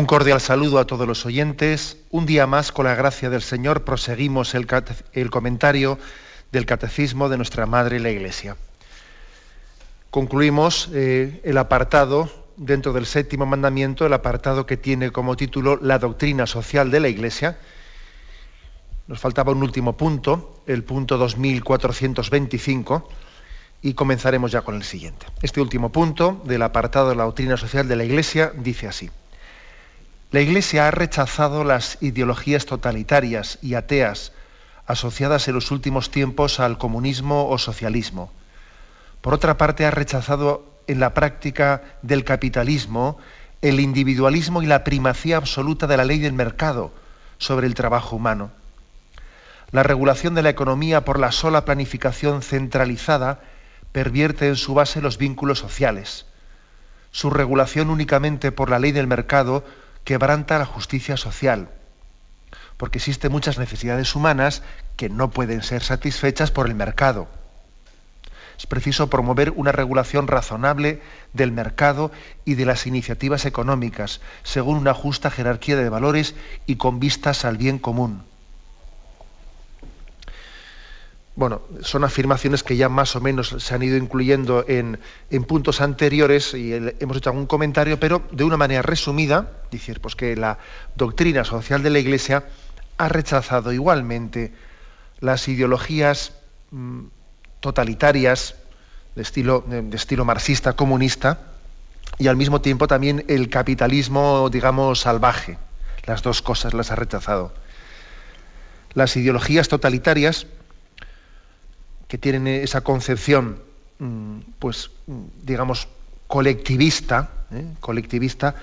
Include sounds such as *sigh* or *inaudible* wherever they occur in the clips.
Un cordial saludo a todos los oyentes. Un día más, con la gracia del Señor, proseguimos el, comentario del Catecismo de nuestra Madre la Iglesia. Concluimos eh, el apartado, dentro del séptimo mandamiento, el apartado que tiene como título La doctrina social de la Iglesia. Nos faltaba un último punto, el punto 2425, y comenzaremos ya con el siguiente. Este último punto del apartado de la doctrina social de la Iglesia dice así. La Iglesia ha rechazado las ideologías totalitarias y ateas asociadas en los últimos tiempos al comunismo o socialismo. Por otra parte, ha rechazado en la práctica del capitalismo el individualismo y la primacía absoluta de la ley del mercado sobre el trabajo humano. La regulación de la economía por la sola planificación centralizada pervierte en su base los vínculos sociales. Su regulación únicamente por la ley del mercado quebranta la justicia social, porque existen muchas necesidades humanas que no pueden ser satisfechas por el mercado. Es preciso promover una regulación razonable del mercado y de las iniciativas económicas, según una justa jerarquía de valores y con vistas al bien común. Bueno, son afirmaciones que ya más o menos se han ido incluyendo en, puntos anteriores y hemos hecho algún comentario, pero de una manera resumida, decir, pues que la doctrina social de la Iglesia ha rechazado igualmente las ideologías mm, totalitarias de estilo, de estilo marxista, comunista, y al mismo tiempo también el capitalismo, digamos, salvaje. Las dos cosas las ha rechazado. Las ideologías totalitarias, que tienen esa concepción, mm, pues, mm, digamos, colectivista, ¿eh? colectivista,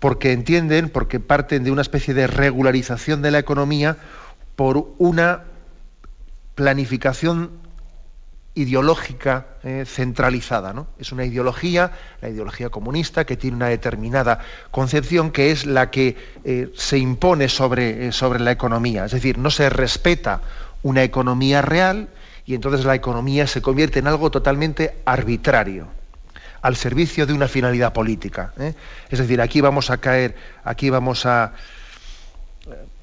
porque entienden, porque parten de una especie de regularización de la economía por una planificación ideológica ¿eh? centralizada. ¿no? Es una ideología, la ideología comunista, que tiene una determinada concepción que es la que eh, se impone sobre, sobre la economía. Es decir, no se respeta una economía real, y entonces la economía se convierte en algo totalmente arbitrario, al servicio de una finalidad política. ¿eh? Es decir, aquí vamos a caer, aquí vamos a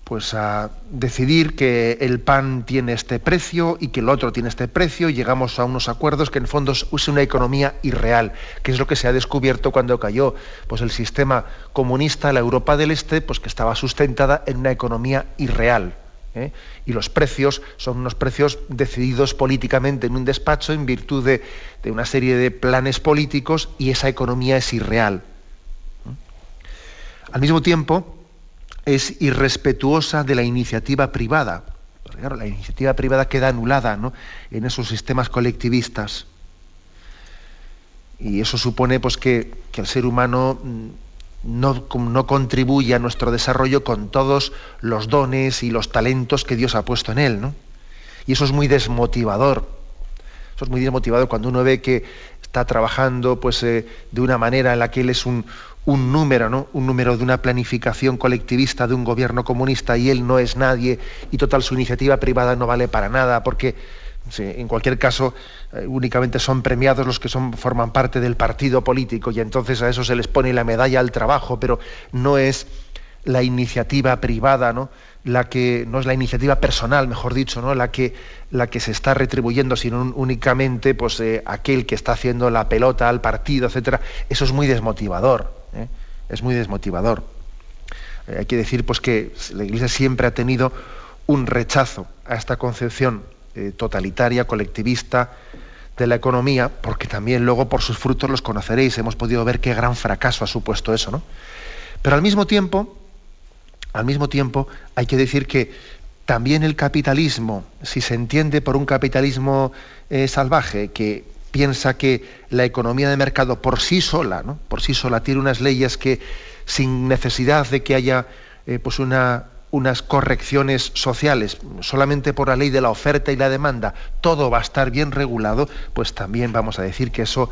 pues a decidir que el pan tiene este precio y que el otro tiene este precio y llegamos a unos acuerdos que en fondo es una economía irreal, que es lo que se ha descubierto cuando cayó pues el sistema comunista, la Europa del Este, pues que estaba sustentada en una economía irreal. ¿Eh? y los precios son unos precios decididos políticamente en un despacho en virtud de, una serie de planes políticos y esa economía es irreal. Al mismo tiempo, es irrespetuosa de la iniciativa privada. la iniciativa privada queda anulada en esos sistemas colectivistas. Y eso supone pues, que, que el ser humano mm, no, contribuye a nuestro desarrollo con todos los dones y los talentos que Dios ha puesto en él. ¿no? Y eso es muy desmotivador. Eso es muy desmotivador cuando uno ve que está trabajando pues, eh, de una manera en la que él es un, un número, ¿no? un número de una planificación colectivista de un gobierno comunista y él no es nadie y total su iniciativa privada no vale para nada porque en cualquier caso, eh, únicamente son premiados los que son, forman parte del partido político y entonces a eso se les pone la medalla al trabajo, pero no es la iniciativa privada, ¿no? la que no es la iniciativa personal, mejor dicho, ¿no? la que la que se está retribuyendo, sino únicamente pues eh, aquel que está haciendo la pelota al partido, etcétera. Eso es muy desmotivador, ¿eh? es muy desmotivador. hay que decir pues que la Iglesia siempre ha tenido un rechazo a esta concepción eh, totalitaria, colectivista de la economía, porque también luego por sus frutos los conoceréis. Hemos podido ver qué gran fracaso ha supuesto eso, ¿no? Pero al mismo tiempo, al mismo tiempo, hay que decir que también el capitalismo, si se entiende por un capitalismo eh, salvaje que piensa que la economía de mercado por sí sola, ¿no? por sí sola, tiene unas leyes que sin necesidad de que haya eh, pues una, unas correcciones sociales, solamente por la ley de la oferta y la demanda, todo va a estar bien regulado, pues también vamos a decir que eso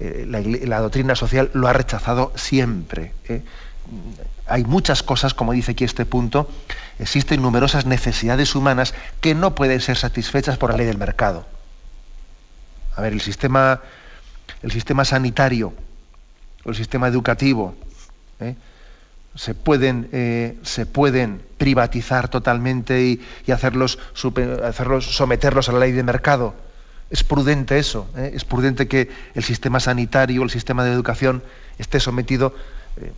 eh, la, doctrina social lo ha rechazado siempre. ¿eh? Hay muchas cosas, como dice aquí este punto, existen numerosas necesidades humanas que no pueden ser satisfechas por la ley del mercado. A ver, el sistema, el sistema sanitario, el sistema educativo, ¿eh? Se, pueden, se pueden privatizar totalmente y, hacerlos, hacerlos, someterlos a la ley de mercado es prudente eso, ¿eh? es prudente que el sistema sanitario, el sistema de educación esté sometido, eh,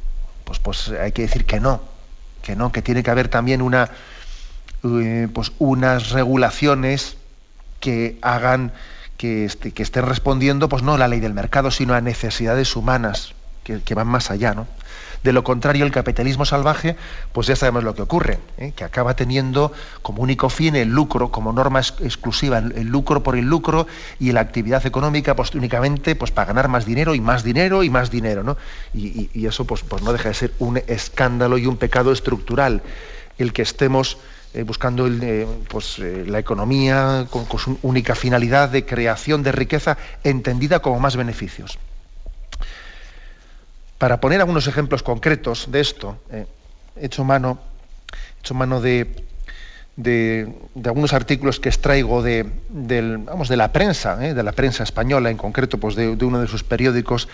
pues, pues hay que decir que no, que no, que tiene que haber también una, eh, pues unas regulaciones que hagan que, este, que estén respondiendo, pues no a la ley del mercado, sino a necesidades humanas que, que van más allá, ¿no? De lo contrario, el capitalismo salvaje, pues ya sabemos lo que ocurre, ¿eh? que acaba teniendo como único fin el lucro, como norma exclusiva, el, lucro por el lucro y la actividad económica, pues únicamente pues, para ganar más dinero y más dinero y más dinero. ¿no? Y, eso pues, pues no deja de ser un escándalo y un pecado estructural el que estemos eh, buscando eh, pues, la economía con, su única finalidad de creación de riqueza entendida como más beneficios. Para poner algunos ejemplos concretos de esto, eh, he hecho mano, hecho de, algunos artículos que extraigo de, la prensa, eh, de la prensa española, en concreto pues de, uno de sus periódicos,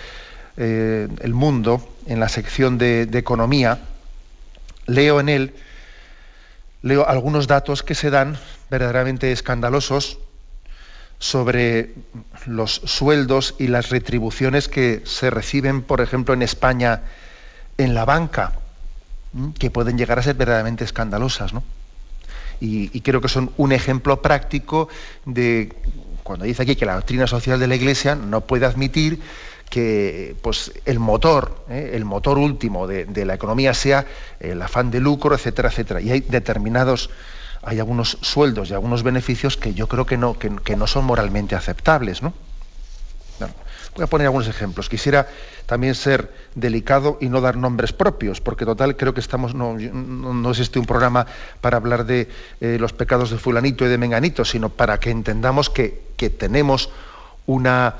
eh, El Mundo, en la sección de, Economía. Leo en él, algunos datos que se dan verdaderamente escandalosos sobre los sueldos y las retribuciones que se reciben, por ejemplo, en España en la banca, que pueden llegar a ser verdaderamente escandalosas. Y, creo que son un ejemplo práctico de cuando dice aquí que la doctrina social de la Iglesia no puede admitir que pues, el motor, ¿eh? el motor último de, de, la economía sea el afán de lucro, etcétera, etcétera. Y hay determinados hay algunos sueldos y algunos beneficios que yo creo que no, que, no son moralmente aceptables. ¿no? voy a poner algunos ejemplos. Quisiera también ser delicado y no dar nombres propios, porque total creo que estamos no, no, existe un programa para hablar de eh, los pecados de fulanito y de menganito, sino para que entendamos que, tenemos una,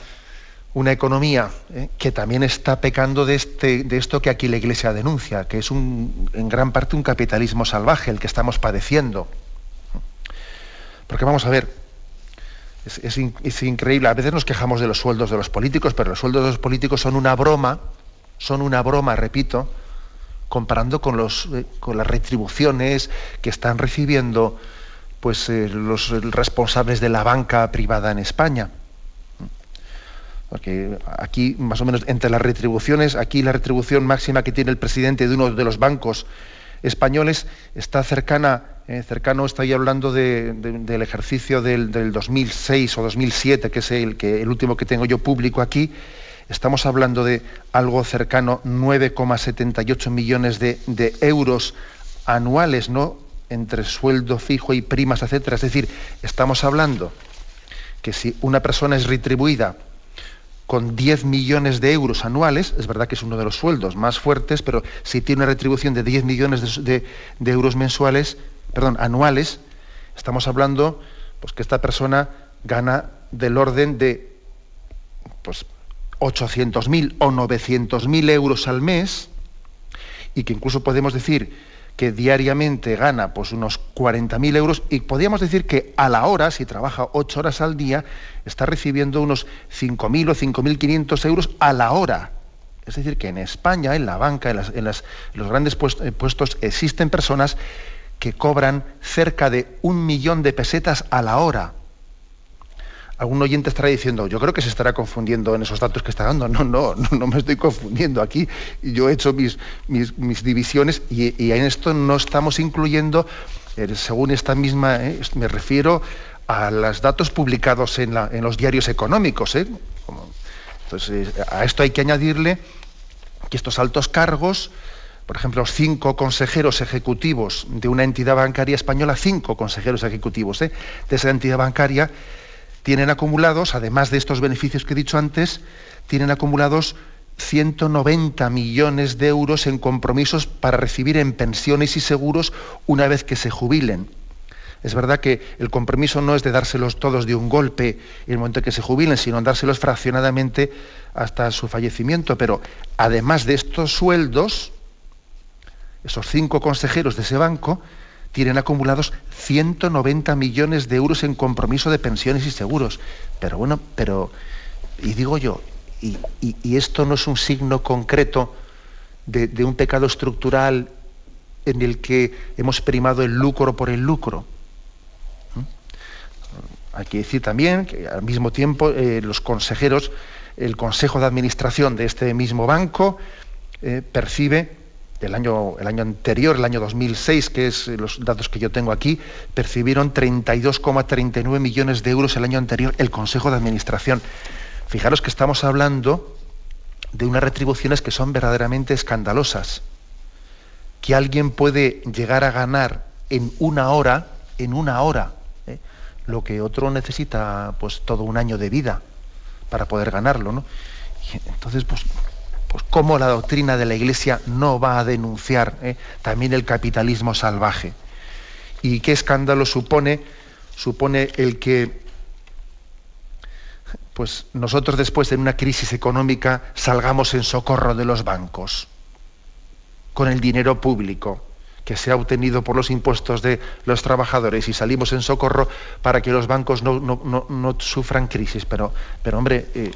una economía eh, que también está pecando de, este, de esto que aquí la Iglesia denuncia, que es un, en gran parte un capitalismo salvaje el que estamos padeciendo. Porque vamos a ver, es, increíble, a veces nos quejamos de los sueldos de los políticos, pero los sueldos de los políticos son una broma, son una broma, repito, comparando con, los, eh, con las retribuciones que están recibiendo pues, eh, los responsables de la banca privada en España. Porque aquí, más o menos, entre las retribuciones, aquí la retribución máxima que tiene el presidente de uno de los bancos españoles está cercana, eh, cercano, estoy hablando del ejercicio del, 2006 o 2007, que es el, que, el último que tengo yo público aquí, estamos hablando de algo cercano 9,78 millones de, de, euros anuales, ¿no? Entre sueldo fijo y primas, etcétera. Es decir, estamos hablando que si una persona es retribuida con 10 millones de euros anuales, es verdad que es uno de los sueldos más fuertes, pero si tiene una retribución de 10 millones de, euros mensuales, perdón, anuales, estamos hablando pues, que esta persona gana del orden de pues, 800.000 o 900.000 euros al mes, y que incluso podemos decir que diariamente gana pues unos 40.000 euros y podríamos decir que a la hora, si trabaja 8 horas al día, está recibiendo unos 5.000 o 5.500 euros a la hora. Es decir, que en España, en la banca, en, los grandes eh, puestos, existen personas que cobran cerca de un millón de pesetas a la hora algún oyente estará diciendo, yo creo que se estará confundiendo en esos datos que está dando. *laughs* No, no, no, no me estoy confundiendo aquí. Yo he hecho mis, divisiones y, en esto no estamos incluyendo, eh, según esta misma, eh, me refiero a los datos publicados en los diarios económicos. Eh. Entonces, a esto hay que añadirle que estos altos cargos, por ejemplo, los cinco consejeros ejecutivos de una entidad bancaria española, cinco consejeros ejecutivos de esa entidad bancaria, tienen acumulados, además de estos beneficios que he dicho antes, tienen acumulados 190 millones de euros en compromisos para recibir en pensiones y seguros una vez que se jubilen. Es verdad que el compromiso no es de dárselos todos de un golpe en el momento en que se jubilen, sino dárselos fraccionadamente hasta su fallecimiento. Pero además de estos sueldos, esos cinco consejeros de ese banco tienen acumulados 190 millones de euros en compromiso de pensiones y seguros. Pero bueno, pero, y digo yo, y, esto no es un signo concreto de, un pecado estructural en el que hemos primado el lucro por el lucro. ¿Mm? Hay que decir también que al mismo tiempo eh, los consejeros, el consejo de administración de este mismo banco eh, percibe el año, el año anterior, el año 2006, que es los datos que yo tengo aquí, percibieron 32,39 millones de euros el año anterior el Consejo de Administración. Fijaros que estamos hablando de unas retribuciones que son verdaderamente escandalosas. Que alguien puede llegar a ganar en una hora, en una hora, ¿eh? lo que otro necesita pues todo un año de vida para poder ganarlo, ¿no? entonces, pues, pues cómo la doctrina de la Iglesia no va a denunciar ¿eh? también el capitalismo salvaje. Y qué escándalo supone, supone el que pues nosotros después de una crisis económica salgamos en socorro de los bancos, con el dinero público que se ha obtenido por los impuestos de los trabajadores y salimos en socorro para que los bancos no, sufran crisis. Pero, pero hombre, eh,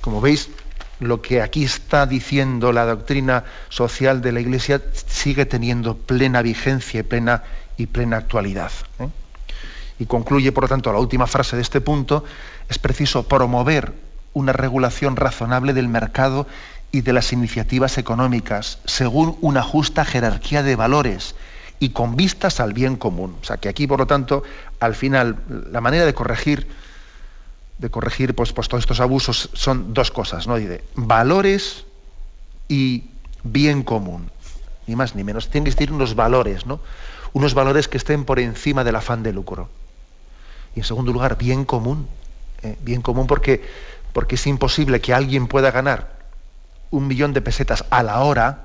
como veis, lo que aquí está diciendo la doctrina social de la Iglesia sigue teniendo plena vigencia y plena, y plena actualidad. ¿eh? Y concluye, por lo tanto, la última frase de este punto, es preciso promover una regulación razonable del mercado y de las iniciativas económicas, según una justa jerarquía de valores y con vistas al bien común. O sea que aquí, por lo tanto, al final, la manera de corregir, de corregir pues, pues todos estos abusos son dos cosas, ¿no? valores y bien común. Ni más ni menos. Tienen que existir unos valores, ¿no? Unos valores que estén por encima del afán de lucro. Y en segundo lugar, bien común. Eh, bien común porque, porque es imposible que alguien pueda ganar un millón de pesetas a la hora,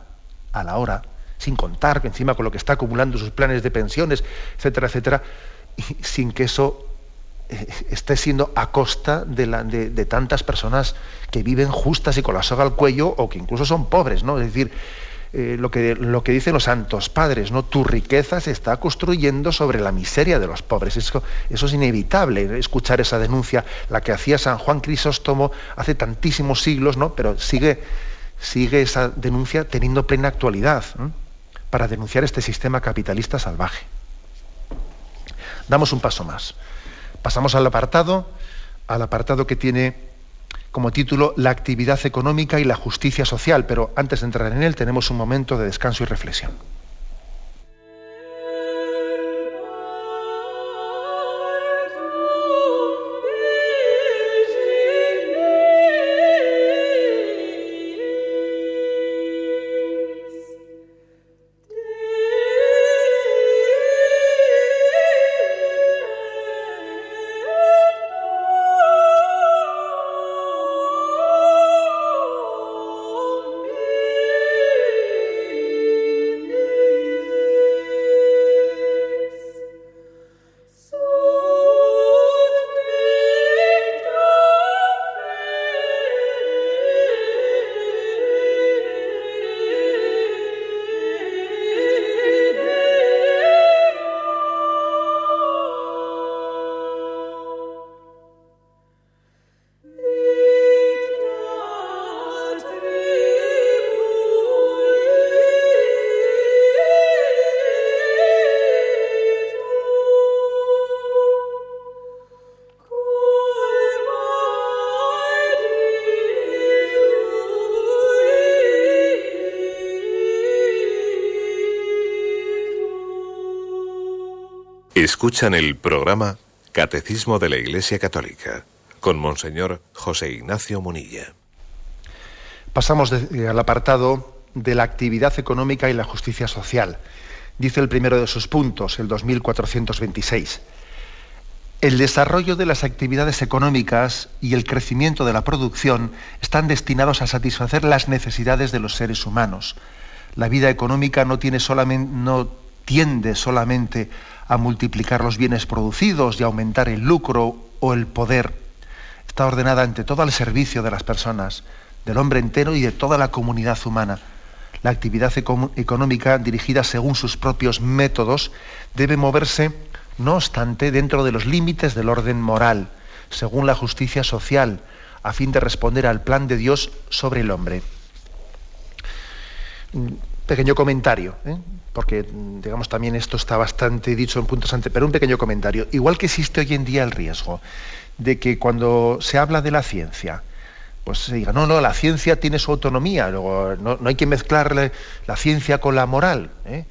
a la hora, sin contar encima con lo que está acumulando sus planes de pensiones, etcétera, etcétera, sin que eso esté siendo a costa de, tantas personas que viven justas y con la soga al cuello o que incluso son pobres, ¿no? Es decir, eh, lo, que, lo que dicen los santos padres, ¿no? Tu riqueza se está construyendo sobre la miseria de los pobres. Eso, eso es inevitable, escuchar esa denuncia, la que hacía San Juan Crisóstomo hace tantísimos siglos, ¿no? Pero sigue, sigue esa denuncia teniendo plena actualidad para denunciar este sistema capitalista salvaje. Damos un paso más. Pasamos al apartado, al apartado que tiene como título La actividad económica y la justicia social, pero antes de entrar en él tenemos un momento de descanso y reflexión. Escuchan el programa Catecismo de la Iglesia Católica con Monseñor José Ignacio Munilla. Pasamos eh, al apartado de la actividad económica y la justicia social. Dice el primero de sus puntos, el 2426. el desarrollo de las actividades económicas y el crecimiento de la producción están destinados a satisfacer las necesidades de los seres humanos. La vida económica no, tiene solamente, no tiende solamente a multiplicar los bienes producidos y aumentar el lucro o el poder. Está ordenada ante todo al servicio de las personas, del hombre entero y de toda la comunidad humana. La actividad económica dirigida según sus propios métodos debe moverse no obstante, dentro de los límites del orden moral, según la justicia social, a fin de responder al plan de Dios sobre el hombre. Pequeño comentario, ¿eh? porque digamos también esto está bastante dicho en puntos antes, pero un pequeño comentario. Igual que existe hoy en día el riesgo de que cuando se habla de la ciencia, pues se diga, no, no, la ciencia tiene su autonomía, no, hay que mezclar la ciencia con la moral. ¿eh?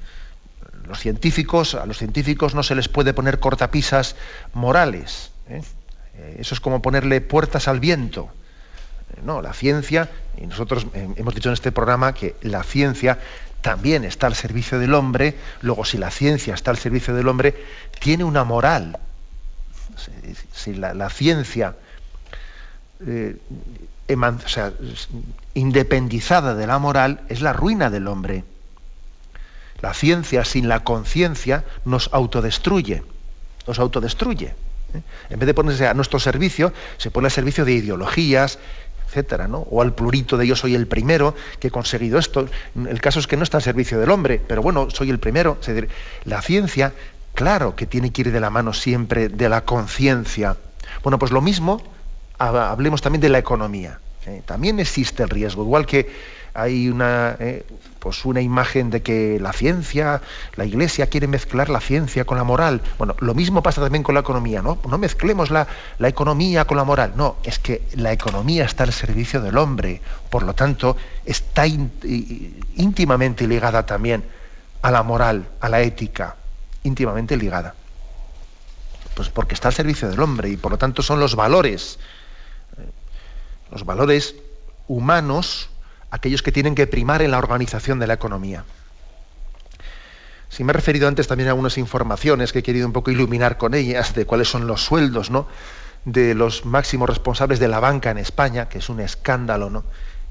los científicos, a los científicos no se les puede poner cortapisas morales. ¿eh? Eso es como ponerle puertas al viento. No, la ciencia, y nosotros hemos dicho en este programa que la ciencia también está al servicio del hombre, luego si la ciencia está al servicio del hombre, tiene una moral. Si la, ciencia, independizada de la moral, es la ruina del hombre. La ciencia sin la conciencia nos autodestruye, nos autodestruye. ¿eh? En vez de ponerse a nuestro servicio, se pone al servicio de ideologías, etcétera, ¿no? O al plurito de yo soy el primero que he conseguido esto. El caso es que no está al servicio del hombre, pero bueno, soy el primero. La ciencia, claro que tiene que ir de la mano siempre de la conciencia. Bueno, pues lo mismo, hablemos también de la economía. ¿eh? También existe el riesgo, igual que hay una, eh, pues una imagen de que la ciencia, la iglesia quiere mezclar la ciencia con la moral. Bueno, lo mismo pasa también con la economía, ¿no? No mezclemos la, la economía con la moral. No, es que la economía está al servicio del hombre, por lo tanto, está íntimamente ligada también a la moral, a la ética, íntimamente ligada. Pues porque está al servicio del hombre y por lo tanto son los valores, eh, los valores humanos aquellos que tienen que primar en la organización de la economía. Si me he referido antes también a algunas informaciones que he querido un poco iluminar con ellas de cuáles son los sueldos ¿no? de los máximos responsables de la banca en España, que es un escándalo, ¿no?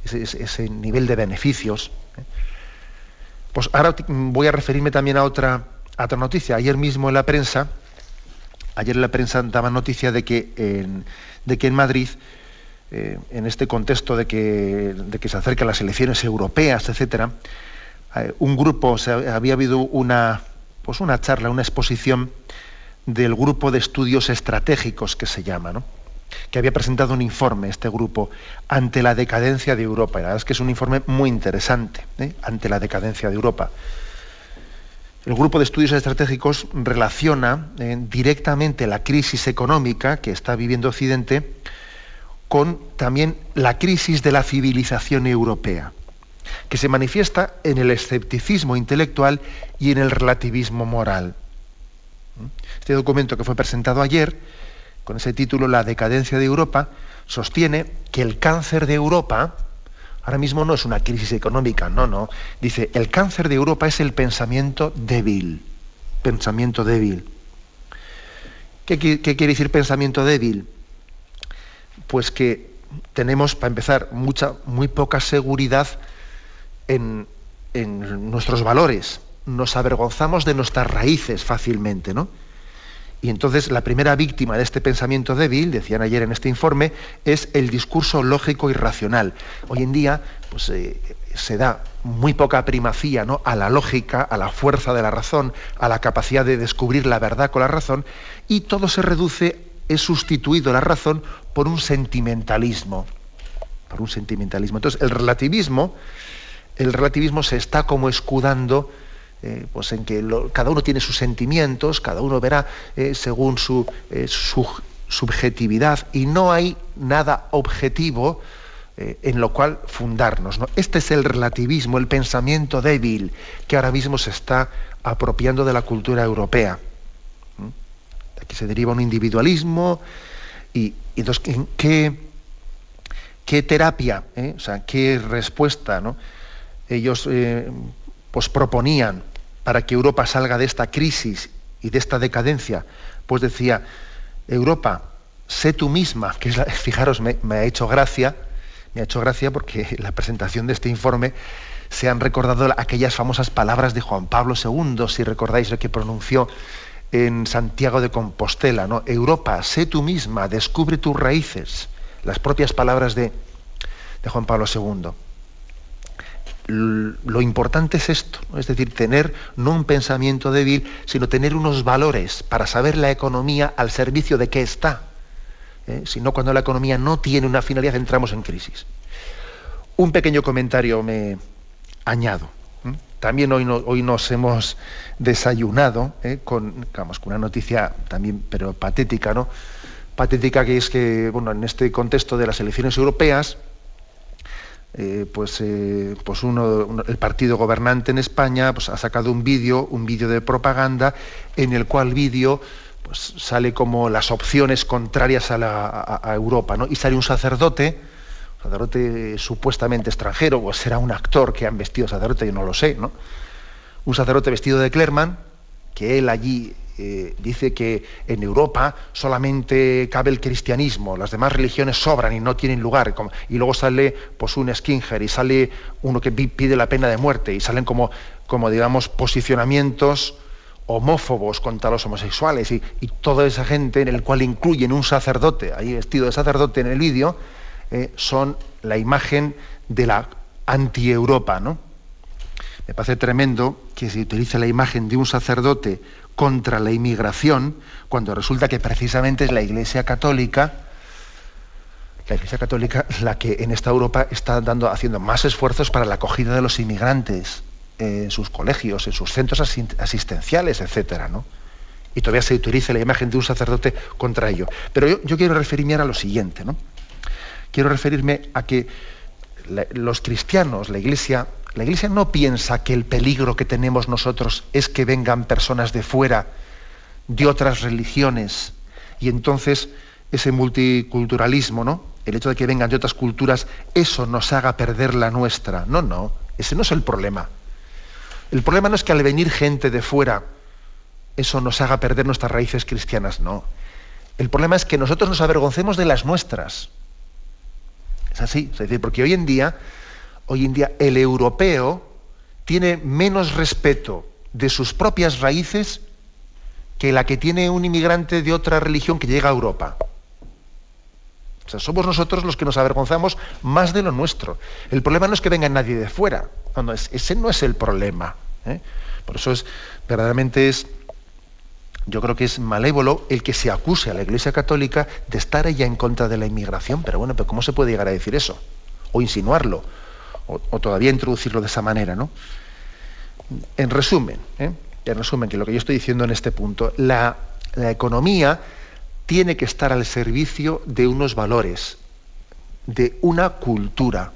ese, nivel de beneficios. ¿eh? Pues ahora voy a referirme también a otra, noticia. Ayer mismo en la prensa, ayer en la prensa daba noticia de que en Madrid eh, en este contexto de que, se acercan las elecciones europeas, etcétera, eh, un grupo, había habido una, pues una charla, una exposición del grupo de estudios estratégicos que se llama, ¿no? que había presentado un informe, este grupo, ante la decadencia de Europa. Y la verdad es que es un informe muy interesante, ¿eh? ante la decadencia de Europa. El grupo de estudios estratégicos relaciona directamente la crisis económica que está viviendo Occidente con también la crisis de la civilización europea, que se manifiesta en el escepticismo intelectual y en el relativismo moral. Este documento que fue presentado ayer, con ese título La decadencia de Europa, sostiene que el cáncer de Europa, ahora mismo no es una crisis económica, no, no, dice, el cáncer de Europa es el pensamiento débil, pensamiento débil. ¿Qué, qué quiere decir pensamiento débil? Pues que tenemos, para empezar, mucha, muy poca seguridad en, nuestros valores. Nos avergonzamos de nuestras raíces fácilmente, ¿no? Y entonces la primera víctima de este pensamiento débil, decían ayer en este informe, es el discurso lógico y racional. Hoy en día pues, eh, se da muy poca primacía ¿no? a la lógica, a la fuerza de la razón, a la capacidad de descubrir la verdad con la razón, y todo se reduce es sustituido la razón por un sentimentalismo. Por un sentimentalismo. Entonces, el relativismo, el relativismo se está como escudando eh, pues en que cada uno tiene sus sentimientos, cada uno verá eh, según su, eh, su, subjetividad y no hay nada objetivo en lo cual fundarnos. Este es el relativismo, el pensamiento débil que ahora mismo se está apropiando de la cultura europea que se deriva un individualismo. Y, entonces, ¿qué, terapia, eh? o sea, qué respuesta ¿no? ellos eh, pues proponían para que Europa salga de esta crisis y de esta decadencia? Pues decía, Europa, sé tú misma, que es la, *laughs* fijaros, me, ha hecho gracia, me ha hecho gracia porque en la presentación de este informe se han recordado aquellas famosas palabras de Juan Pablo II, si recordáis lo que pronunció en Santiago de Compostela, ¿no? Europa, sé tú misma, descubre tus raíces. Las propias palabras de, de Juan Pablo II lo importante es esto, es decir, tener no un pensamiento débil, sino tener unos valores para saber la economía al servicio de qué está. ¿eh? Si no, cuando la economía no tiene una finalidad, entramos en crisis. Un pequeño comentario me añado. También hoy, nos hemos desayunado ¿eh? con, con una noticia también, pero patética, ¿no? Patética que es que, bueno, en este contexto de las elecciones europeas, eh, pues, eh, pues el partido gobernante en España pues, ha sacado un vídeo, un vídeo de propaganda, en el cual vídeo pues, sale como las opciones contrarias a, la, Europa, ¿no? Y sale un sacerdote, sacerdote supuestamente extranjero, o será un actor que han vestido sacerdote, yo no lo sé, ¿no? Un sacerdote vestido de Clerman, que él allí eh, dice que en Europa solamente cabe el cristianismo, las demás religiones sobran y no tienen lugar. Y luego sale pues, un Skinger y sale uno que pide la pena de muerte y salen como, como digamos, posicionamientos homófobos contra los homosexuales y, toda esa gente en el cual incluyen un sacerdote, ahí vestido de sacerdote en el vídeo, eh, son la imagen de la anti-Europa, ¿no? Me parece tremendo que se utilice la imagen de un sacerdote contra la inmigración, cuando resulta que precisamente es la Iglesia Católica, la Iglesia Católica la que en esta Europa está dando, haciendo más esfuerzos para la acogida de los inmigrantes en sus colegios, en sus centros asistenciales, etcétera, ¿no? Y todavía se utiliza la imagen de un sacerdote contra ello. Pero yo, quiero referirme a lo siguiente, ¿no? Quiero referirme a que los cristianos, la Iglesia, la Iglesia no piensa que el peligro que tenemos nosotros es que vengan personas de fuera, de otras religiones, y entonces ese multiculturalismo, ¿no? El hecho de que vengan de otras culturas, eso nos haga perder la nuestra. No, no, ese no es el problema. El problema no es que al venir gente de fuera, eso nos haga perder nuestras raíces cristianas, no. El problema es que nosotros nos avergoncemos de las nuestras. Es así, es decir, porque hoy en día hoy en día el europeo tiene menos respeto de sus propias raíces que la que tiene un inmigrante de otra religión que llega a Europa. O sea, somos nosotros los que nos avergonzamos más de lo nuestro. El problema no es que venga nadie de fuera. No, ese no es el problema. ¿eh? Por eso es, verdaderamente es, yo creo que es malévolo el que se acuse a la Iglesia Católica de estar ella en contra de la inmigración. Pero bueno, pero ¿cómo se puede llegar a decir eso? O insinuarlo o, todavía introducirlo de esa manera, ¿no? En resumen, ¿eh? en resumen, que lo que yo estoy diciendo en este punto, la, la economía tiene que estar al servicio de unos valores, de una cultura.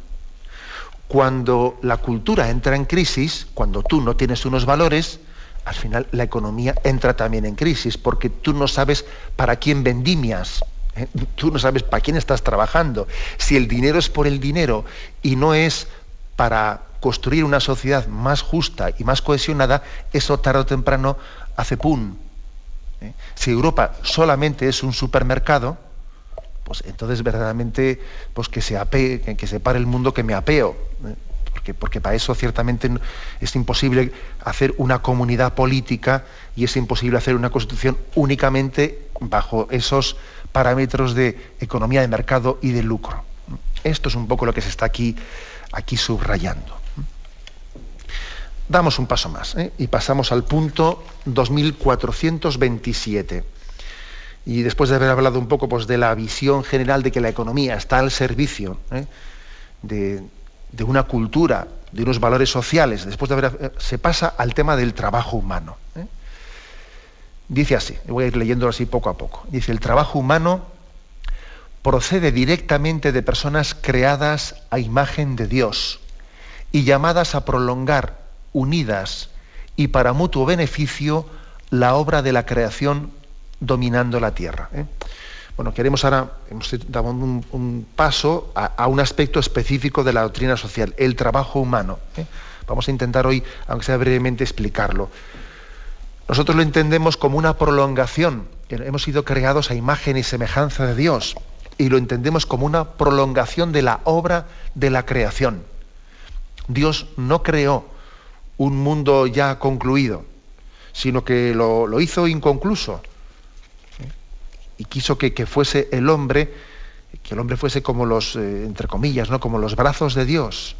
Cuando la cultura entra en crisis, cuando tú no tienes unos valores, al final la economía entra también en crisis, porque tú no sabes para quién vendimias, ¿eh? tú no sabes para quién estás trabajando. Si el dinero es por el dinero y no es para construir una sociedad más justa y más cohesionada, eso tarde o temprano hace pum. ¿eh? Si Europa solamente es un supermercado, pues entonces verdaderamente pues que se apee, que se pare el mundo que me apeo. ¿eh? Porque, porque para eso ciertamente es imposible hacer una comunidad política y es imposible hacer una constitución únicamente bajo esos parámetros de economía de mercado y de lucro. Esto es un poco lo que se está aquí aquí subrayando. Damos un paso más ¿eh? y pasamos al punto 2427. Y después de haber hablado un poco pues, de la visión general de que la economía está al servicio ¿eh? de, una cultura, de unos valores sociales, después de haber, eh, se pasa al tema del trabajo humano. Dice así, voy a ir leyéndolo así poco a poco. Dice, el trabajo humano procede directamente de personas creadas a imagen de Dios y llamadas a prolongar, unidas y para mutuo beneficio, la obra de la creación dominando la tierra. ¿eh? Bueno, queremos ahora, hemos dado un, paso a, un aspecto específico de la doctrina social, el trabajo humano. ¿eh? Vamos a intentar hoy, aunque sea brevemente, explicarlo. Nosotros lo entendemos como una prolongación hemos sido creados a imagen y semejanza de Dios y lo entendemos como una prolongación de la obra de la creación. Dios no creó un mundo ya concluido, sino que lo, hizo inconcluso. Y quiso que, fuese el hombre, que el hombre fuese como los, eh, entre comillas, ¿no? como los brazos de Dios,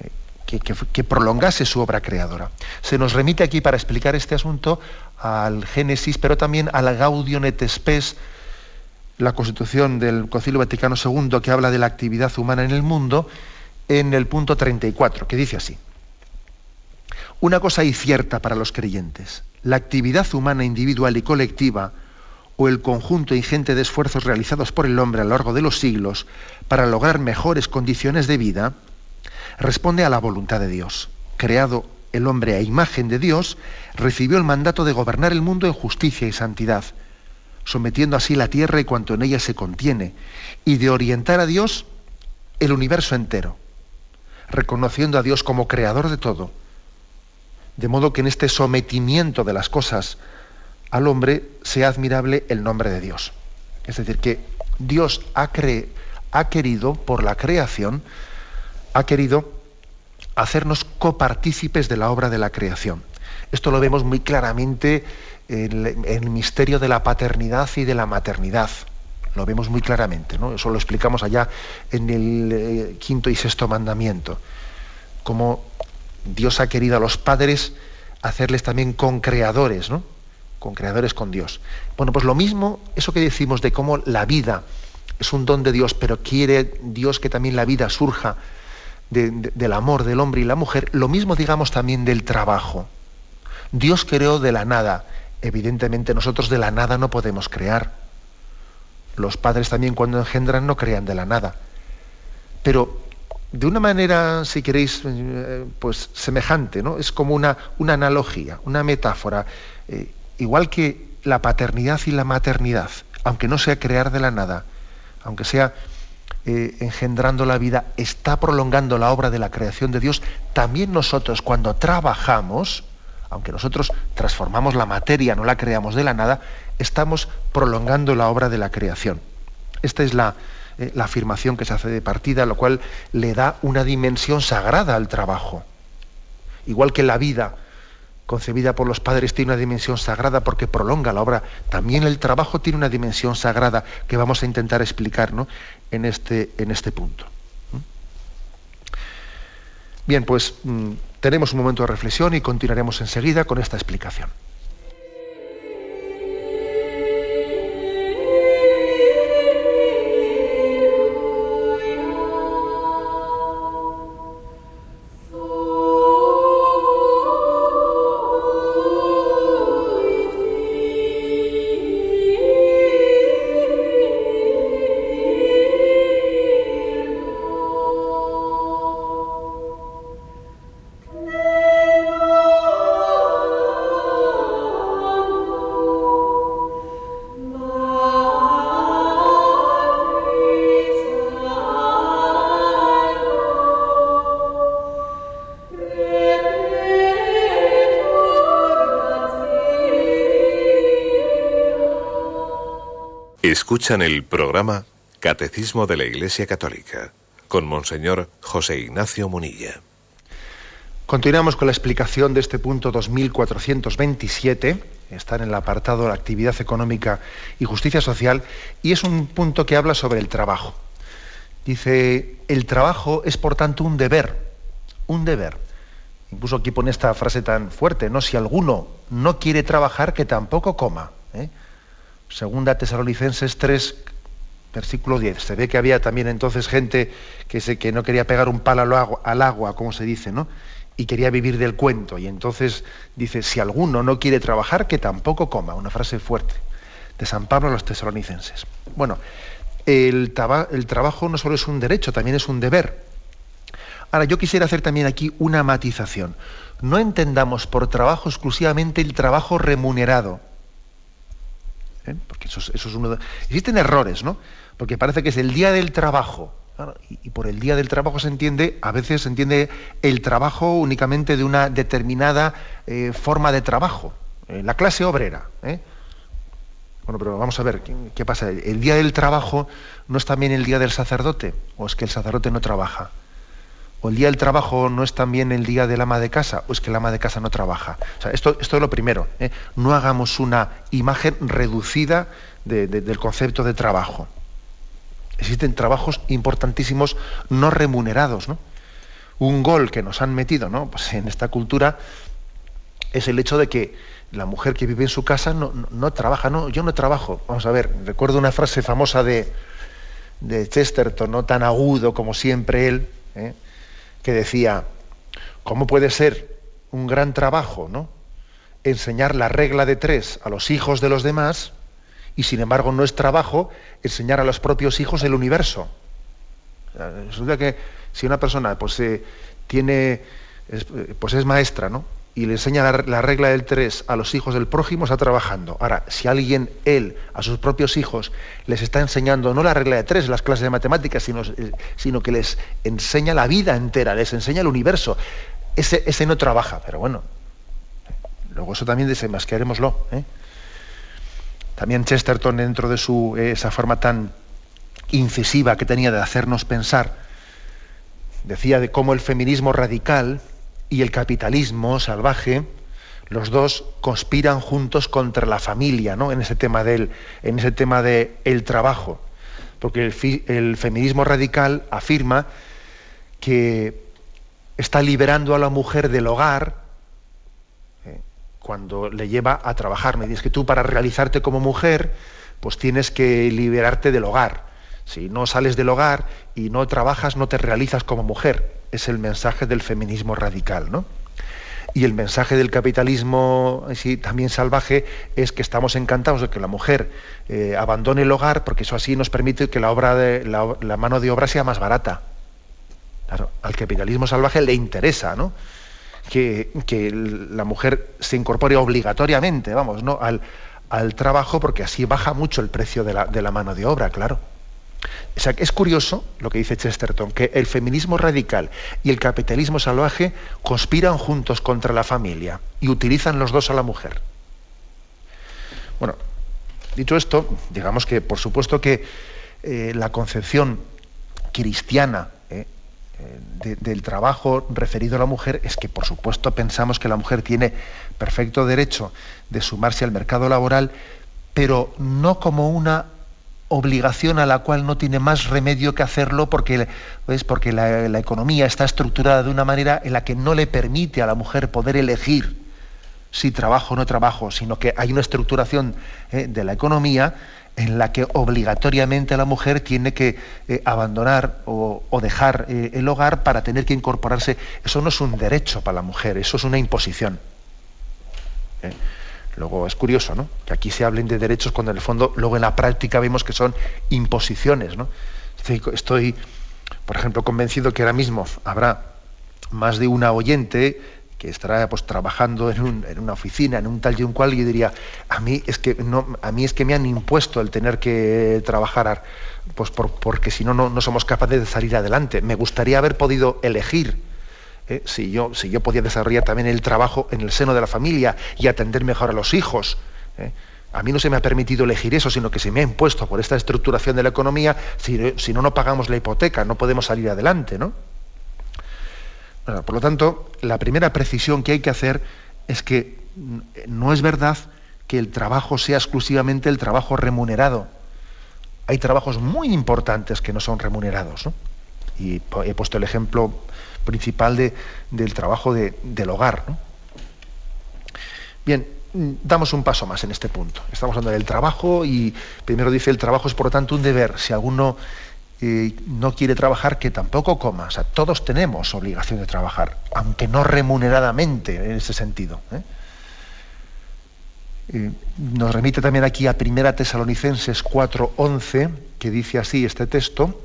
¿eh? que, prolongase su obra creadora. Se nos remite aquí para explicar este asunto al Génesis, pero también al Gaudium et Spes, la constitución del Concilio Vaticano II que habla de la actividad humana en el mundo, en el punto 34, que dice así. Una cosa hay cierta para los creyentes. La actividad humana individual y colectiva, o el conjunto ingente de esfuerzos realizados por el hombre a lo largo de los siglos para lograr mejores condiciones de vida, responde a la voluntad de Dios. Creado el hombre a imagen de Dios, recibió el mandato de gobernar el mundo en justicia y santidad, sometiendo así la tierra y cuanto en ella se contiene, y de orientar a Dios el universo entero, reconociendo a Dios como creador de todo de modo que en este sometimiento de las cosas al hombre sea admirable el nombre de Dios. Es decir, que Dios ha, ha querido, por la creación, ha querido hacernos copartícipes de la obra de la creación. Esto lo vemos muy claramente en el misterio de la paternidad y de la maternidad. Lo vemos muy claramente, ¿no? Eso lo explicamos allá en el eh, quinto y sexto mandamiento. Como Dios ha querido a los padres hacerles también con-creadores, ¿no? Con-creadores con Dios. Bueno, pues lo mismo, eso que decimos de cómo la vida es un don de Dios, pero quiere Dios que también la vida surja del amor del hombre y la mujer, lo mismo digamos también del trabajo. Dios creó de la nada. Evidentemente nosotros de la nada no podemos crear. Los padres también cuando engendran no crean de la nada. Pero de una manera, si queréis, eh, pues semejante, ¿no? Es como una, una analogía, una metáfora. Eh, igual que la paternidad y la maternidad, aunque no sea crear de la nada, aunque sea eh, engendrando la vida, está prolongando la obra de la creación de Dios, también nosotros cuando trabajamos, aunque nosotros transformamos la materia, no la creamos de la nada, estamos prolongando la obra de la creación. Esta es la, eh, la afirmación que se hace de partida, lo cual le da una dimensión sagrada al trabajo. Igual que la vida concebida por los padres tiene una dimensión sagrada porque prolonga la obra, también el trabajo tiene una dimensión sagrada que vamos a intentar explicar en, este, en este punto. Bien, pues mm, tenemos un momento de reflexión y continuaremos enseguida con esta explicación. Escuchan el programa Catecismo de la Iglesia Católica con Monseñor José Ignacio Munilla. Continuamos con la explicación de este punto 2427, está en el apartado de actividad económica y justicia social, y es un punto que habla sobre el trabajo. Dice, el trabajo es por tanto un deber, un deber. Incluso aquí pone esta frase tan fuerte, ¿no? Si alguno no quiere trabajar, que tampoco coma. ¿eh? Segunda Tesalonicenses 3, versículo 10. Se ve que había también entonces gente que, no quería pegar un palo al agua, como se dice, ¿no? Y quería vivir del cuento. Y entonces dice, si alguno no quiere trabajar, que tampoco coma. Una frase fuerte de San Pablo a los tesalonicenses. Bueno, el trabajo no solo es un derecho, también es un deber. Ahora, yo quisiera hacer también aquí una matización. No entendamos por trabajo exclusivamente el trabajo remunerado ¿eh? Porque eso es, uno Existen errores, ¿no? Porque parece que es el día del trabajo. y, por el día del trabajo se entiende, a veces se entiende el trabajo únicamente de una determinada eh, forma de trabajo. Eh, la clase obrera. Bueno, pero vamos a ver, ¿qué pasa? ¿El día del trabajo no es también el día del sacerdote? ¿O es que el sacerdote no trabaja? ¿O el día del trabajo no es también el día del ama de casa? ¿O es que el ama de casa no trabaja? O sea, esto, esto es lo primero. ¿eh? No hagamos una imagen reducida del concepto de trabajo. Existen trabajos importantísimos no remunerados. ¿no? Un gol que nos han metido ¿no? pues en esta cultura es el hecho de que la mujer que vive en su casa no, no, trabaja, no, yo no trabajo. Vamos a ver, recuerdo una frase famosa de, de Chesterton, no tan agudo como siempre él, ¿eh? Que decía, ¿cómo puede ser un gran trabajo, ¿no? enseñar la regla de tres a los hijos de los demás y sin embargo no es trabajo enseñar a los propios hijos el universo? Resulta que si una persona pues, eh, tiene, pues es maestra, ¿no? Y le enseña la, regla del 3 a los hijos del prójimo, está trabajando. Ahora, si alguien, él, a sus propios hijos, les está enseñando no la regla de 3 en las clases de matemáticas, sino, eh, sino, que les enseña la vida entera, les enseña el universo, ese, ese no trabaja, pero bueno. Luego eso también desenmascarémoslo. ¿eh? También Chesterton, dentro de su, eh, esa forma tan incisiva que tenía de hacernos pensar, decía de cómo el feminismo radical, y el capitalismo salvaje, los dos conspiran juntos contra la familia, ¿no? En ese tema del, en ese tema de el trabajo, porque el, feminismo radical afirma que está liberando a la mujer del hogar eh, cuando le lleva a trabajar. Me dices que tú para realizarte como mujer, pues tienes que liberarte del hogar. Si no sales del hogar y no trabajas, no te realizas como mujer es el mensaje del feminismo radical, ¿no? Y el mensaje del capitalismo sí, también salvaje es que estamos encantados de que la mujer eh, abandone el hogar porque eso así nos permite que la, obra de, la, mano de obra sea más barata. Claro, al capitalismo salvaje le interesa, ¿no? Que, la mujer se incorpore obligatoriamente, vamos, ¿no? Al, al trabajo porque así baja mucho el precio de la, de la mano de obra, claro. Es curioso lo que dice Chesterton, que el feminismo radical y el capitalismo salvaje conspiran juntos contra la familia y utilizan los dos a la mujer. Bueno, dicho esto, digamos que por supuesto que eh, la concepción cristiana eh, eh, del trabajo referido a la mujer es que por supuesto pensamos que la mujer tiene perfecto derecho de sumarse al mercado laboral, pero no como una obligación a la cual no tiene más remedio que hacerlo porque, pues, porque la, economía está estructurada de una manera en la que no le permite a la mujer poder elegir si trabajo o no trabajo, sino que hay una estructuración eh, de la economía en la que obligatoriamente la mujer tiene que eh, abandonar o, dejar eh, el hogar para tener que incorporarse. Eso no es un derecho para la mujer, eso es una imposición. Luego es curioso, ¿no? Que aquí se hablen de derechos cuando en el fondo luego en la práctica vemos que son imposiciones, ¿no? Estoy, por ejemplo, convencido que ahora mismo habrá más de una oyente que estará pues, trabajando en, una oficina, en un tal y un cual, y diría, a mí es que no, a mí es que me han impuesto el tener que trabajar, pues porque si no, no somos capaces de salir adelante. Me gustaría haber podido elegir ¿eh? si, yo, si yo podía desarrollar también el trabajo en el seno de la familia y atender mejor a los hijos. ¿eh? A mí no se me ha permitido elegir eso, sino que se me ha impuesto por esta estructuración de la economía, si, si no, no pagamos la hipoteca, no podemos salir adelante, ¿no? por lo tanto, la primera precisión que hay que hacer es que no es verdad que el trabajo sea exclusivamente el trabajo remunerado. Hay trabajos muy importantes que no son remunerados. Y he puesto el ejemplo principal del trabajo del hogar. Bien, damos un paso más en este punto. Estamos hablando del trabajo y primero dice el trabajo es por lo tanto un deber. Si alguno eh, no quiere trabajar, que tampoco coma. O sea, todos tenemos obligación de trabajar, aunque no remuneradamente en ese sentido. ¿eh? Eh, nos remite también aquí a Primera Tesalonicenses 4:11, que dice así este texto.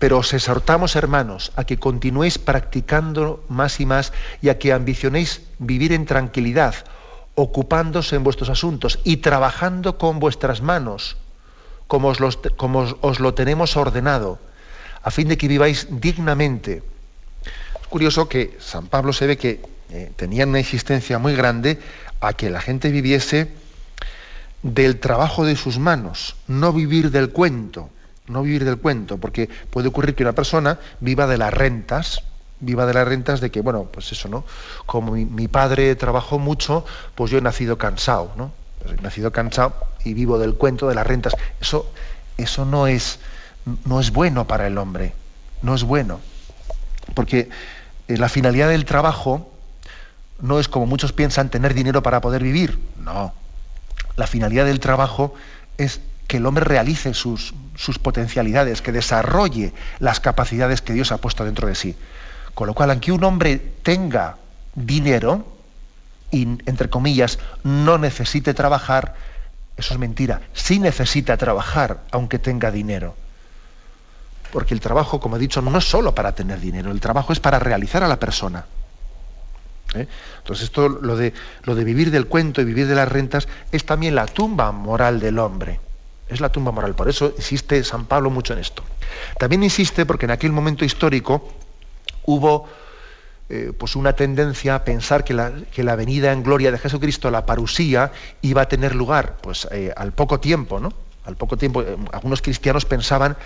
Pero os exhortamos, hermanos, a que continuéis practicando más y más y a que ambicionéis vivir en tranquilidad, ocupándose en vuestros asuntos y trabajando con vuestras manos, como os, lo tenemos ordenado, a fin de que viváis dignamente. Es curioso que San Pablo se ve que eh, tenía una insistencia muy grande a que la gente viviese del trabajo de sus manos, no vivir del cuento, no vivir del cuento, porque puede ocurrir que una persona viva de las rentas, viva de las rentas de que, bueno, pues eso, ¿no? Como mi, padre trabajó mucho, pues yo he nacido cansado, ¿no? Pues he nacido cansado y vivo del cuento de las rentas. Eso, eso no es, no es bueno para el hombre, no es bueno, porque eh, la finalidad del trabajo no es como muchos piensan tener dinero para poder vivir, no. La finalidad del trabajo es que el hombre realice sus, sus potencialidades, que desarrolle las capacidades que Dios ha puesto dentro de sí. Con lo cual, aunque un hombre tenga dinero y, entre comillas, no necesite trabajar, eso es mentira. Sí necesita trabajar, aunque tenga dinero. Porque el trabajo, como he dicho, no es solo para tener dinero, el trabajo es para realizar a la persona. ¿Eh? Entonces, esto, lo de, lo de vivir del cuento y vivir de las rentas, es también la tumba moral del hombre. Es la tumba moral. Por eso insiste San Pablo mucho en esto. También insiste porque en aquel momento histórico hubo eh, pues una tendencia a pensar que la, que la, venida en gloria de Jesucristo, la parusía, iba a tener lugar pues, eh, al poco tiempo, ¿no? Al poco tiempo, eh, algunos cristianos pensaban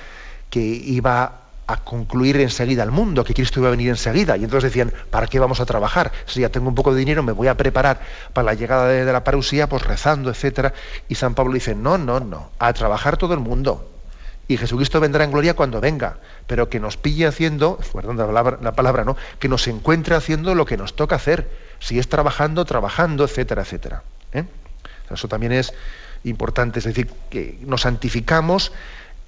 que iba a concluir enseguida el mundo, que Cristo iba a venir enseguida. Y entonces decían, ¿para qué vamos a trabajar? Si ya tengo un poco de dinero, me voy a preparar para la llegada de, la parusía, pues rezando, etcétera. Y San Pablo dice, no, no, no, a trabajar todo el mundo y Jesucristo vendrá en gloria cuando venga, pero que nos pille haciendo, perdón la palabra, ¿no? Que nos encuentre haciendo lo que nos toca hacer, si es trabajando, trabajando, etcétera, etcétera. ¿eh? Eso también es importante, es decir, que nos santificamos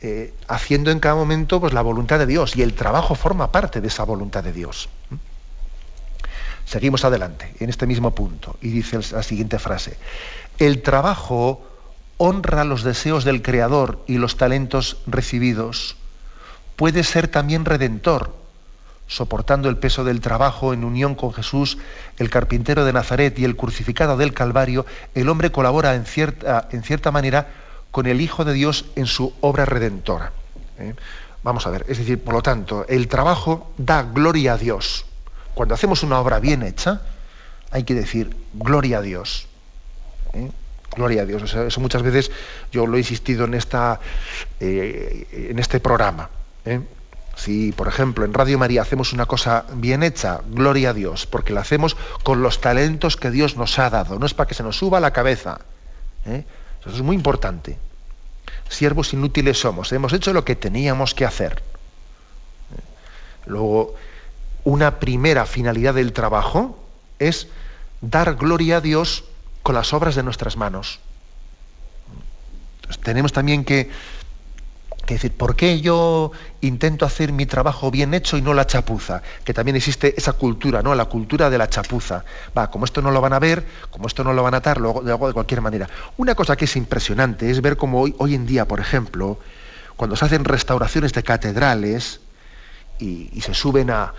eh, haciendo en cada momento pues, la voluntad de Dios y el trabajo forma parte de esa voluntad de Dios. Seguimos adelante, en este mismo punto, y dice la siguiente frase, el trabajo honra los deseos del Creador y los talentos recibidos, puede ser también redentor, soportando el peso del trabajo en unión con Jesús, el carpintero de Nazaret y el crucificado del Calvario, el hombre colabora en cierta, en cierta manera con el Hijo de Dios en su obra redentora. ¿eh? Vamos a ver, es decir, por lo tanto, el trabajo da gloria a Dios. Cuando hacemos una obra bien hecha, hay que decir gloria a Dios. ¿eh? Gloria a Dios. eso muchas veces yo lo he insistido en, esta, eh, en este programa. Si, por ejemplo, en Radio María hacemos una cosa bien hecha, gloria a Dios, porque la hacemos con los talentos que Dios nos ha dado. No es para que se nos suba la cabeza. Eso es muy importante. Siervos inútiles somos. Hemos hecho lo que teníamos que hacer. Luego, una primera finalidad del trabajo es dar gloria a Dios con las obras de nuestras manos. tenemos también que, decir, ¿por qué yo intento hacer mi trabajo bien hecho y no la chapuza? Que también existe esa cultura, ¿no? La cultura de la chapuza. Va, como esto no lo van a ver, como esto no lo van a atar, lo hago de cualquier manera. Una cosa que es impresionante es ver cómo hoy, hoy en día, por ejemplo, cuando se hacen restauraciones de catedrales y se suben a,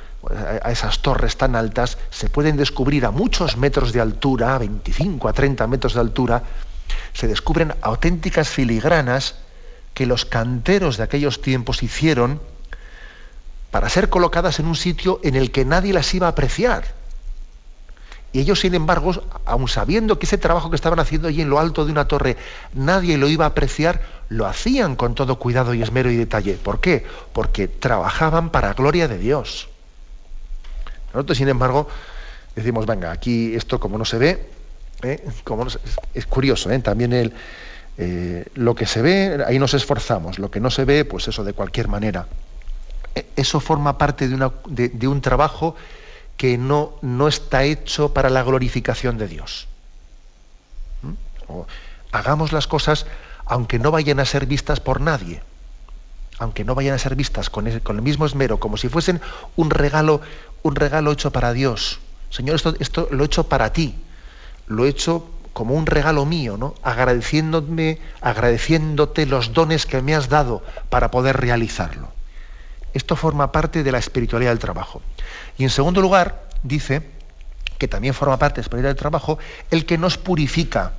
a esas torres tan altas, se pueden descubrir a muchos metros de altura, a 25 a 30 metros de altura, se descubren auténticas filigranas que los canteros de aquellos tiempos hicieron para ser colocadas en un sitio en el que nadie las iba a apreciar. Y ellos, sin embargo, aun sabiendo que ese trabajo que estaban haciendo allí en lo alto de una torre nadie lo iba a apreciar, lo hacían con todo cuidado y esmero y detalle. ¿Por qué? Porque trabajaban para gloria de Dios. Nosotros, sin embargo, decimos, venga, aquí esto como no se ve, ¿eh? como es, curioso, ¿eh? también el, eh, lo que se ve, ahí nos esforzamos, lo que no se ve, pues eso de cualquier manera. E, eso forma parte de, un trabajo que no, no, está hecho para la glorificación de Dios. ¿Mm? hagamos las cosas aunque no vayan a ser vistas por nadie aunque no vayan a ser vistas con, con, el mismo esmero, como si fuesen un regalo, un regalo hecho para Dios. Señor, esto, esto lo he hecho para ti, lo he hecho como un regalo mío, ¿no? Agradeciéndome, agradeciéndote los dones que me has dado para poder realizarlo. Esto forma parte de la espiritualidad del trabajo. Y en segundo lugar, dice que también forma parte de la espiritualidad del trabajo el que nos purifica.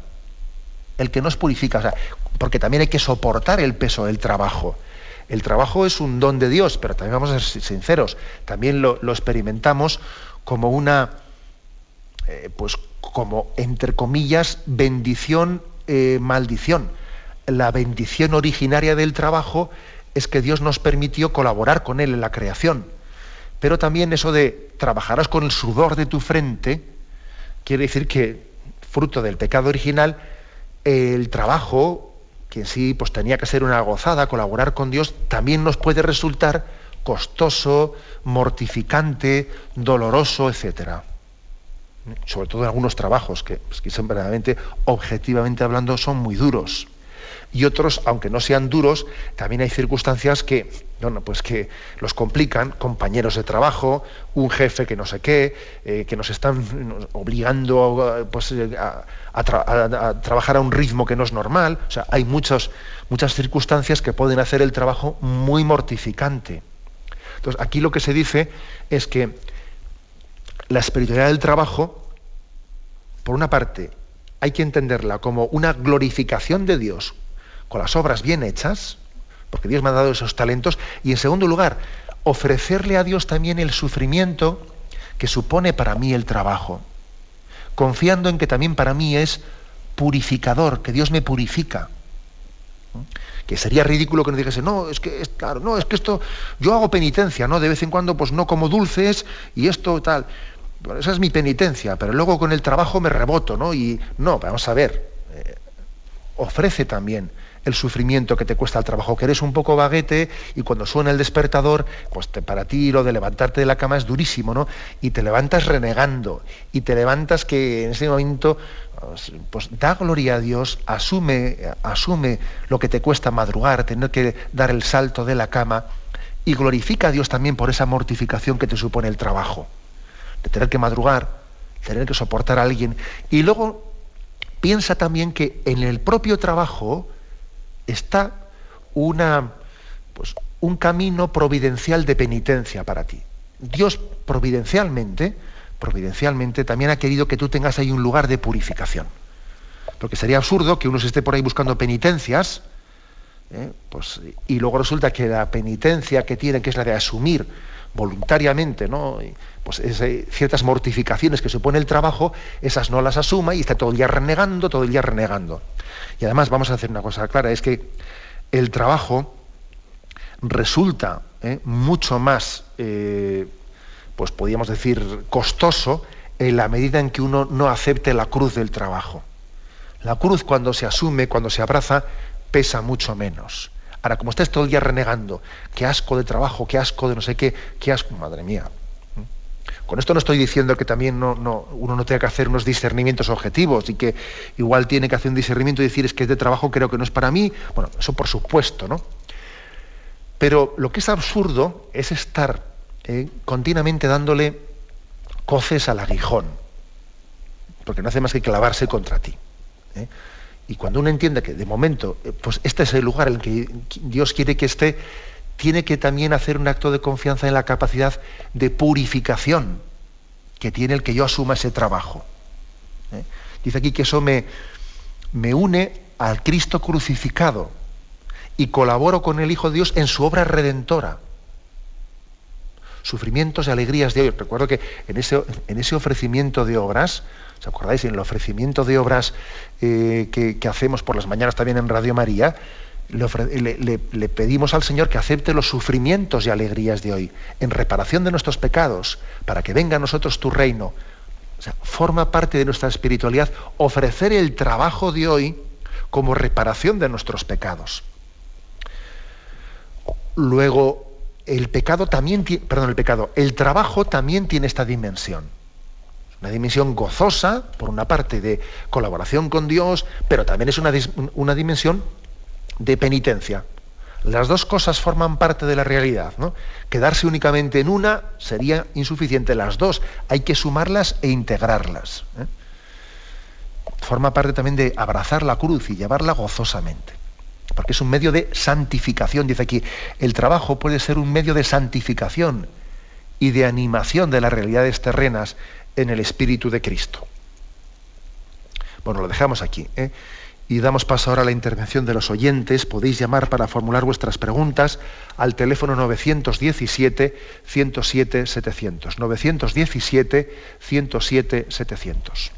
El que nos purifica, o sea, porque también hay que soportar el peso del trabajo. El trabajo es un don de Dios, pero también vamos a ser sinceros, también lo, experimentamos como una, eh, pues como entre comillas, bendición eh, maldición. La bendición originaria del trabajo es que Dios nos permitió colaborar con Él en la creación. Pero también eso de trabajarás con el sudor de tu frente, quiere decir que, fruto del pecado original, el trabajo, que en sí pues, tenía que ser una gozada, colaborar con Dios, también nos puede resultar costoso, mortificante, doloroso, etc. Sobre todo en algunos trabajos que, pues, son verdaderamente, objetivamente hablando, son muy duros y otros, aunque no sean duros, también hay circunstancias que, bueno, pues que los complican, compañeros de trabajo, un jefe que no sé qué, eh, que nos están obligando pues, eh, a, trabajar a un ritmo que no es normal. O sea, hay muchas circunstancias que pueden hacer el trabajo muy mortificante. Entonces, aquí lo que se dice es que la espiritualidad del trabajo, por una parte, hay que entenderla como una glorificación de Dios con las obras bien hechas, porque Dios me ha dado esos talentos, y en segundo lugar, ofrecerle a Dios también el sufrimiento que supone para mí el trabajo, confiando en que también para mí es purificador, que Dios me purifica. Que sería ridículo que nos dijese, no, es que es claro, no, es que esto, yo hago penitencia, ¿no? De vez en cuando, pues no como dulces y esto tal. Esa es mi penitencia, pero luego con el trabajo me reboto, ¿no? Y no, vamos a ver, eh, ofrece también el sufrimiento que te cuesta el trabajo, que eres un poco baguete y cuando suena el despertador, pues para ti lo de levantarte de la cama es durísimo, ¿no? Y te levantas renegando y te levantas que en ese momento pues, pues da gloria a Dios, asume, asume lo que te cuesta madrugar, tener que dar el salto de la cama y glorifica a Dios también por esa mortificación que te supone el trabajo, de tener que madrugar, tener que soportar a alguien. Y luego piensa también que en el propio trabajo, está una, pues, un camino providencial de penitencia para ti. Dios providencialmente, providencialmente también ha querido que tú tengas ahí un lugar de purificación. Porque sería absurdo que uno se esté por ahí buscando penitencias, ¿eh? pues, y luego resulta que la penitencia que tiene, que es la de asumir voluntariamente, ¿no? pues ciertas mortificaciones que supone el trabajo, esas no las asuma y está todo el día renegando, todo el día renegando. Y además vamos a hacer una cosa clara, es que el trabajo resulta ¿eh? mucho más, eh, pues podríamos decir, costoso en la medida en que uno no acepte la cruz del trabajo. La cruz cuando se asume, cuando se abraza, pesa mucho menos. Ahora, como estés todo el día renegando, qué asco de trabajo, qué asco de no sé qué, qué asco, madre mía, con esto no estoy diciendo que también uno no tenga que hacer unos discernimientos objetivos y que igual tiene que hacer un discernimiento y decir es que este trabajo creo que no es para mí. Bueno, eso por supuesto, ¿no? Pero lo que es absurdo es estar eh, continuamente dándole coces al aguijón, porque no hace más que clavarse contra ti. ¿eh? Y cuando uno entiende que de momento, eh, pues este es el lugar en el que Dios quiere que esté, tiene que también hacer un acto de confianza en la capacidad de purificación que tiene el que yo asuma ese trabajo. ¿eh? Dice aquí que eso me, me une al Cristo crucificado y colaboro con el Hijo de Dios en su obra redentora. Sufrimientos y alegrías de hoy. Recuerdo que en ese, en ese ofrecimiento de obras, ¿os acordáis? En el ofrecimiento de obras eh, que, que hacemos por las mañanas también en Radio María, le, pedimos al Señor que acepte los sufrimientos y alegrías de hoy, en reparación de nuestros pecados, para que venga a nosotros tu reino. O sea, forma parte de nuestra espiritualidad ofrecer el trabajo de hoy como reparación de nuestros pecados. Luego, el pecado también, perdón, el pecado, el trabajo también tiene esta dimensión. Una dimensión gozosa, por una parte, de colaboración con Dios, pero también es una, una dimensión de penitencia. Las dos cosas forman parte de la realidad. ¿no? Quedarse únicamente en una sería insuficiente. Las dos hay que sumarlas e integrarlas. ¿eh? Forma parte también de abrazar la cruz y llevarla gozosamente. Porque es un medio de santificación. Dice aquí, el trabajo puede ser un medio de santificación y de animación de las realidades terrenas en el Espíritu de Cristo. Bueno, lo dejamos aquí. ¿eh? Y damos paso ahora a la intervención de los oyentes. Podéis llamar para formular vuestras preguntas al teléfono 917-107-700. 917-107-700.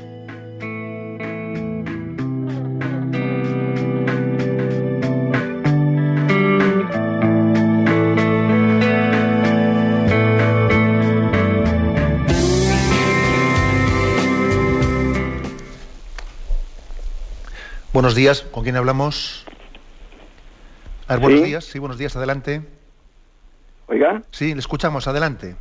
Buenos días, ¿con quién hablamos? A ver, buenos Sí. días, sí, buenos días, adelante. Oiga, Sí, le escuchamos, adelante.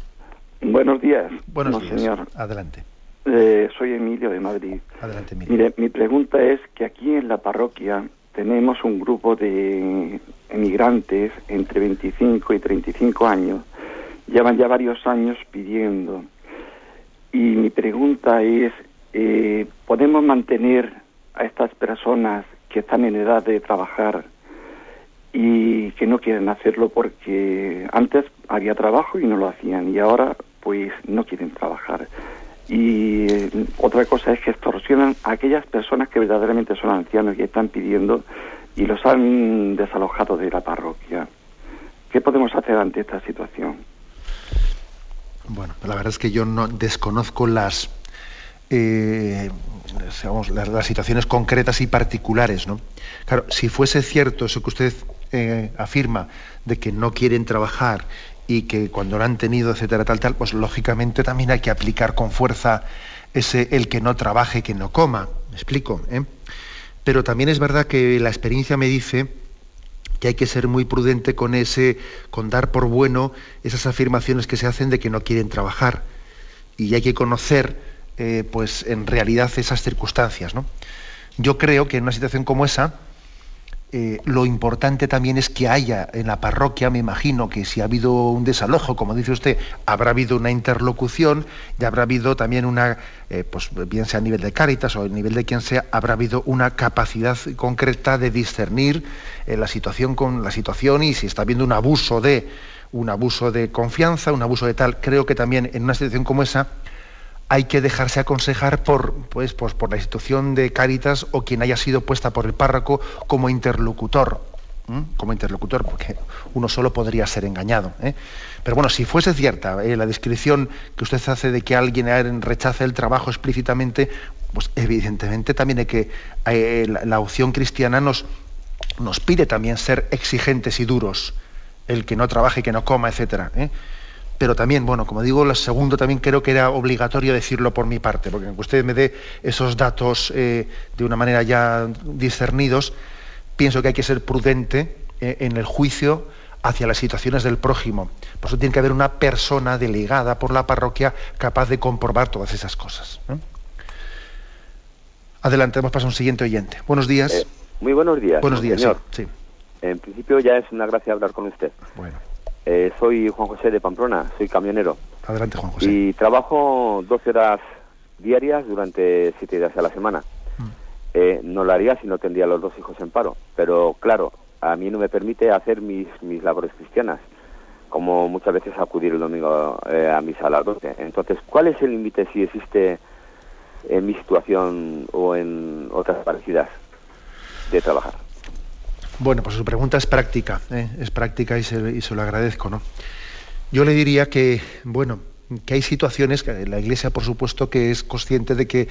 buenos días. Buenos No, días, señor. adelante, Eh, soy Emilio de Madrid. adelante, mire. Mire, mi pregunta es que aquí en la parroquia tenemos un grupo de emigrantes entre 25 y 35 años. Llevan ya varios años pidiendo. Y mi pregunta es, eh, ¿podemos mantener a estas personas que están en edad de trabajar y que no quieren hacerlo porque antes había trabajo y no lo hacían y ahora pues no quieren trabajar? Y eh, otra cosa es que extorsionan a aquellas personas que verdaderamente son ancianos y están pidiendo y los han desalojado de la parroquia. ¿Qué podemos hacer ante esta situación? Bueno, la verdad es que yo no desconozco las, eh, digamos, las, situaciones concretas y particulares, ¿no? Claro, si fuese cierto eso que usted eh, afirma de que no quieren trabajar y que cuando lo han tenido, etcétera, tal, tal, pues lógicamente también hay que aplicar con fuerza ese el que no trabaje, que no coma. ¿Me explico? eh? Pero también es verdad que la experiencia me dice que hay que ser muy prudente con ese, con dar por bueno esas afirmaciones que se hacen de que no quieren trabajar. Y hay que conocer, eh, pues, en realidad esas circunstancias, ¿no? Yo creo que en una situación como esa, eh, lo importante también es que haya en la parroquia, me imagino que si ha habido un desalojo, como dice usted, habrá habido una interlocución y habrá habido también una, eh, pues bien sea a nivel de Cáritas o a nivel de quien sea, habrá habido una capacidad concreta de discernir la situación con la situación y si está habiendo un abuso de un abuso de confianza, un abuso de tal, creo que también en una situación como esa hay que dejarse aconsejar por, pues, pues, por la institución de Cáritas o quien haya sido puesta por el párroco como interlocutor. Como interlocutor, porque uno solo podría ser engañado. ¿eh? Pero bueno, si fuese cierta eh, la descripción que usted hace de que alguien eh, rechace el trabajo explícitamente, pues evidentemente también hay que. eh, la, opción cristiana nos, nos pide también ser exigentes y duros. El que no trabaje, que no coma, etcétera. Pero también, bueno, como digo, lo segundo también creo que era obligatorio decirlo por mi parte, porque aunque usted me dé esos datos eh, de una manera ya discernidos, pienso que hay que ser prudente eh, en el juicio hacia las situaciones del prójimo. Por eso tiene que haber una persona delegada por la parroquia capaz de comprobar todas esas cosas. ¿eh? Adelante, vamos a pasar a un siguiente oyente. Buenos días. Muy buenos días. Buenos días, señor. sí. En principio ya es una gracia hablar con usted. Bueno, Eh, soy Juan José de Pamplona, soy camionero adelante, Juan José. y trabajo 12 horas diarias durante 7 días a la semana. Mm. Eh, no lo haría si no tendría los dos hijos en paro, pero claro, a mí no me permite hacer mis, mis labores cristianas, como muchas veces acudir el domingo eh, a misa a las 12. Entonces, ¿cuál es el límite si existe en mi situación o en otras parecidas de trabajar? Bueno, pues su pregunta es práctica, ¿eh? es práctica y se, lo agradezco, ¿no? Yo le diría que, bueno, que hay situaciones la Iglesia, por supuesto, que es consciente de que,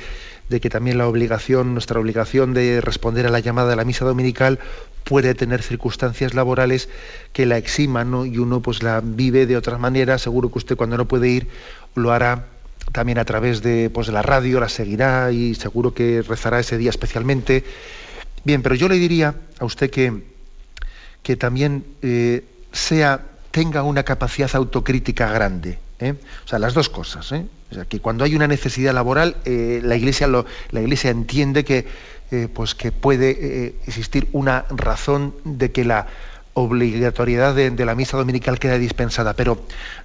de que también la obligación, nuestra obligación de responder a la llamada de la misa dominical puede tener circunstancias laborales que la eximan, ¿no? Y uno pues la vive de otra manera. Seguro que usted cuando no puede ir lo hará también a través de, pues, de la radio, la seguirá y seguro que rezará ese día especialmente. Bien, pero yo le diría a usted que, que también eh, sea, tenga una capacidad autocrítica grande. ¿eh? O sea, las dos cosas. ¿eh? O sea, que cuando hay una necesidad laboral, la, iglesia lo, la Iglesia entiende que, pues que puede existir una razón de que la obligatoriedad de, la misa dominical queda dispensada, pero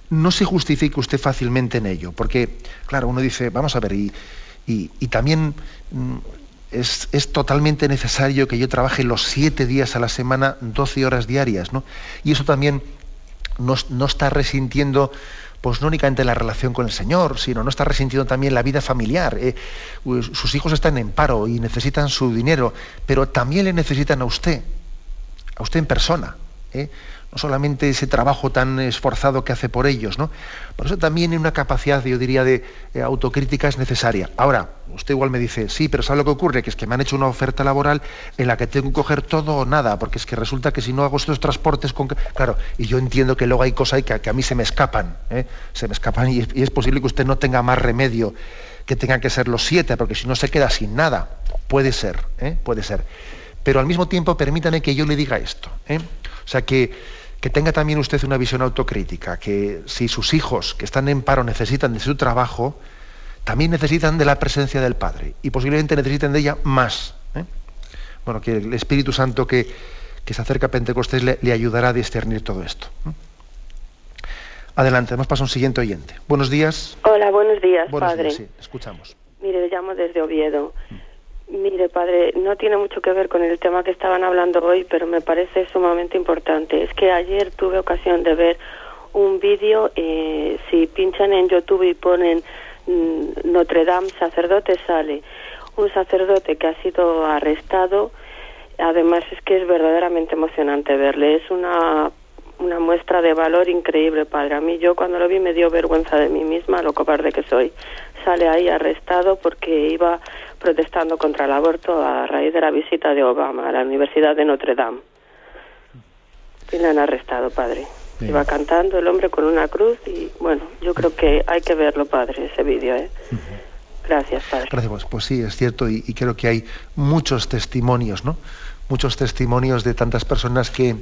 no se justifique usted fácilmente en ello, porque, claro, uno dice, vamos a ver, y, y, también mm, es, es, totalmente necesario que yo trabaje los siete días a la semana, 12 horas diarias, ¿no? Y eso también no, no está resintiendo pues no únicamente la relación con el Señor, sino no está resintiendo también la vida familiar. Eh, sus hijos están en paro y necesitan su dinero, pero también le necesitan a usted, a usted en persona. ¿eh? No solamente ese trabajo tan esforzado que hace por ellos, ¿no? Por eso también una capacidad, yo diría, de eh, autocrítica es necesaria. Ahora, usted igual me dice, sí, pero ¿sabe lo que ocurre? Que es que me han hecho una oferta laboral en la que tengo que coger todo o nada, porque es que resulta que si no hago estos transportes con... Claro, y yo entiendo que luego hay cosas que, que a mí se me escapan, ¿eh? se me escapan y, es posible que usted no tenga más remedio que tengan que ser los siete, porque si no se queda sin nada. Puede ser, puede ser. Pero al mismo tiempo permítame que yo le diga esto. O sea, que, que tenga también usted una visión autocrítica, que si sus hijos que están en paro necesitan de su trabajo, también necesitan de la presencia del Padre y posiblemente necesiten de ella más. ¿eh? Bueno, que el Espíritu Santo que, que se acerca a Pentecostés le, le, ayudará a discernir todo esto. ¿eh? Adelante, hemos pasado a un siguiente oyente. Buenos días. Hola, buenos días, buenos padre. Días, sí, escuchamos. Mire, le llamo desde Oviedo. Mm. Mire, padre, no tiene mucho que ver con el tema que estaban hablando hoy, pero me parece sumamente importante. Es que ayer tuve ocasión de ver un vídeo, eh, si pinchan en YouTube y ponen mm, Notre Dame sacerdote, sale un sacerdote que ha sido arrestado. Además es que es verdaderamente emocionante verle. Es una, una muestra de valor increíble, padre. A mí yo cuando lo vi me dio vergüenza de mí misma, lo cobarde que soy. Sale ahí arrestado porque iba protestando contra el aborto a raíz de la visita de Obama a la Universidad de Notre Dame. Y le han arrestado, padre. Iba cantando el hombre con una cruz y bueno, yo creo que hay que verlo, padre, ese vídeo. ¿eh? Gracias, padre. Gracias, pues, pues sí, es cierto y, y, creo que hay muchos testimonios, ¿no? Muchos testimonios de tantas personas que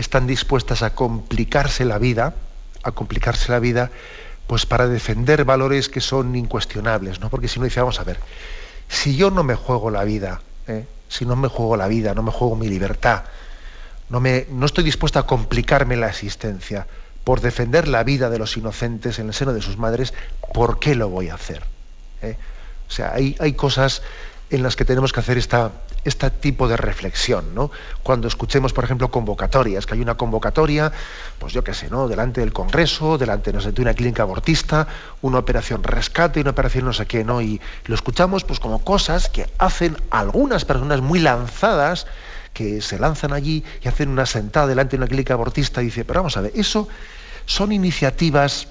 están dispuestas a complicarse la vida, a complicarse la vida, pues para defender valores que son incuestionables, ¿no? Porque si no dice, vamos a ver, si yo no me juego la vida, ¿eh? si no me juego la vida, no me juego mi libertad, no, me, no estoy dispuesto a complicarme la existencia por defender la vida de los inocentes en el seno de sus madres, ¿por qué lo voy a hacer? ¿Eh? O sea, hay, hay cosas en las que tenemos que hacer esta, este tipo de reflexión, ¿no? Cuando escuchemos, por ejemplo, convocatorias, que hay una convocatoria, pues yo qué sé, ¿no? Delante del Congreso, delante, no sé, de una clínica abortista, una operación rescate, una operación no sé qué, ¿no? Y lo escuchamos pues como cosas que hacen algunas personas muy lanzadas, que se lanzan allí y hacen una sentada delante de una clínica abortista y dice, pero vamos a ver, eso son iniciativas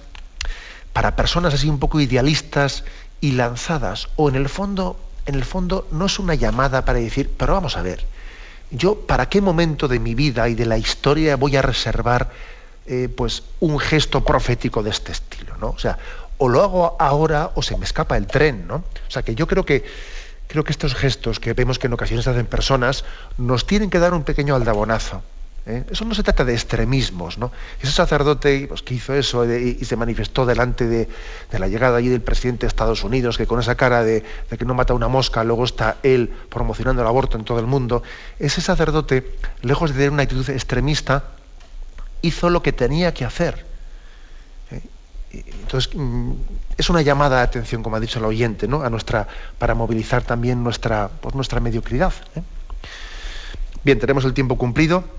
para personas así un poco idealistas y lanzadas, o en el fondo en el fondo no es una llamada para decir, pero vamos a ver, yo para qué momento de mi vida y de la historia voy a reservar eh, pues un gesto profético de este estilo, ¿no? O sea, o lo hago ahora o se me escapa el tren, ¿no? O sea que yo creo que creo que estos gestos que vemos que en ocasiones hacen personas nos tienen que dar un pequeño aldabonazo. ¿Eh? Eso no se trata de extremismos, ¿no? Ese sacerdote pues, que hizo eso y, se manifestó delante de, la llegada allí del presidente de Estados Unidos, que con esa cara de, que no mata una mosca, luego está él promocionando el aborto en todo el mundo, ese sacerdote, lejos de tener una actitud extremista, hizo lo que tenía que hacer. ¿eh? Entonces, mm, es una llamada de atención, como ha dicho el oyente, ¿no? a nuestra, para movilizar también nuestra, pues, nuestra mediocridad. ¿eh? Bien, tenemos el tiempo cumplido